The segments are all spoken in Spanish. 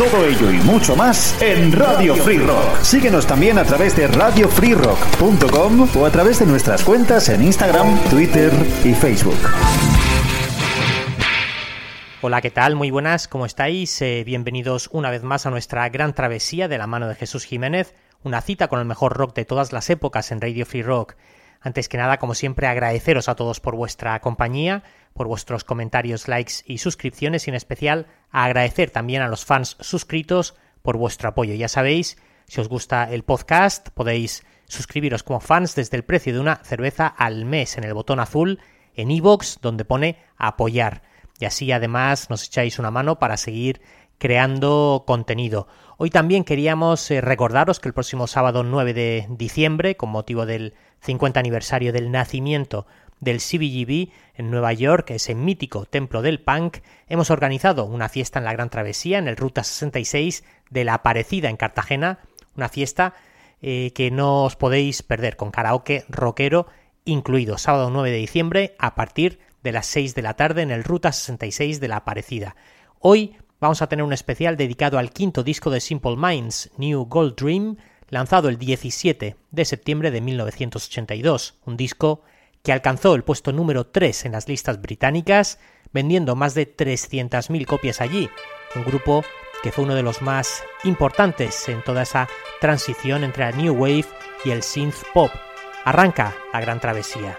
Todo ello y mucho más en Radio Free Rock. Síguenos también a través de radiofreerock.com o a través de nuestras cuentas en Instagram, Twitter y Facebook. Hola, ¿qué tal? Muy buenas, ¿cómo estáis? Eh, bienvenidos una vez más a nuestra gran travesía de la mano de Jesús Jiménez, una cita con el mejor rock de todas las épocas en Radio Free Rock. Antes que nada, como siempre, agradeceros a todos por vuestra compañía, por vuestros comentarios, likes y suscripciones y en especial agradecer también a los fans suscritos por vuestro apoyo. Ya sabéis, si os gusta el podcast, podéis suscribiros como fans desde el precio de una cerveza al mes en el botón azul en iVoox donde pone apoyar. Y así además nos echáis una mano para seguir creando contenido. Hoy también queríamos eh, recordaros que el próximo sábado 9 de diciembre, con motivo del 50 aniversario del nacimiento del CBGB en Nueva York, ese mítico templo del punk, hemos organizado una fiesta en la Gran Travesía, en el Ruta 66 de la Aparecida en Cartagena, una fiesta eh, que no os podéis perder, con karaoke rockero incluido, sábado 9 de diciembre a partir de las 6 de la tarde en el Ruta 66 de la Aparecida. Hoy vamos a tener un especial dedicado al quinto disco de Simple Minds, New Gold Dream, lanzado el 17 de septiembre de 1982, un disco que alcanzó el puesto número 3 en las listas británicas, vendiendo más de 300.000 copias allí, un grupo que fue uno de los más importantes en toda esa transición entre la New Wave y el synth pop. Arranca la gran travesía.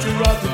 to rot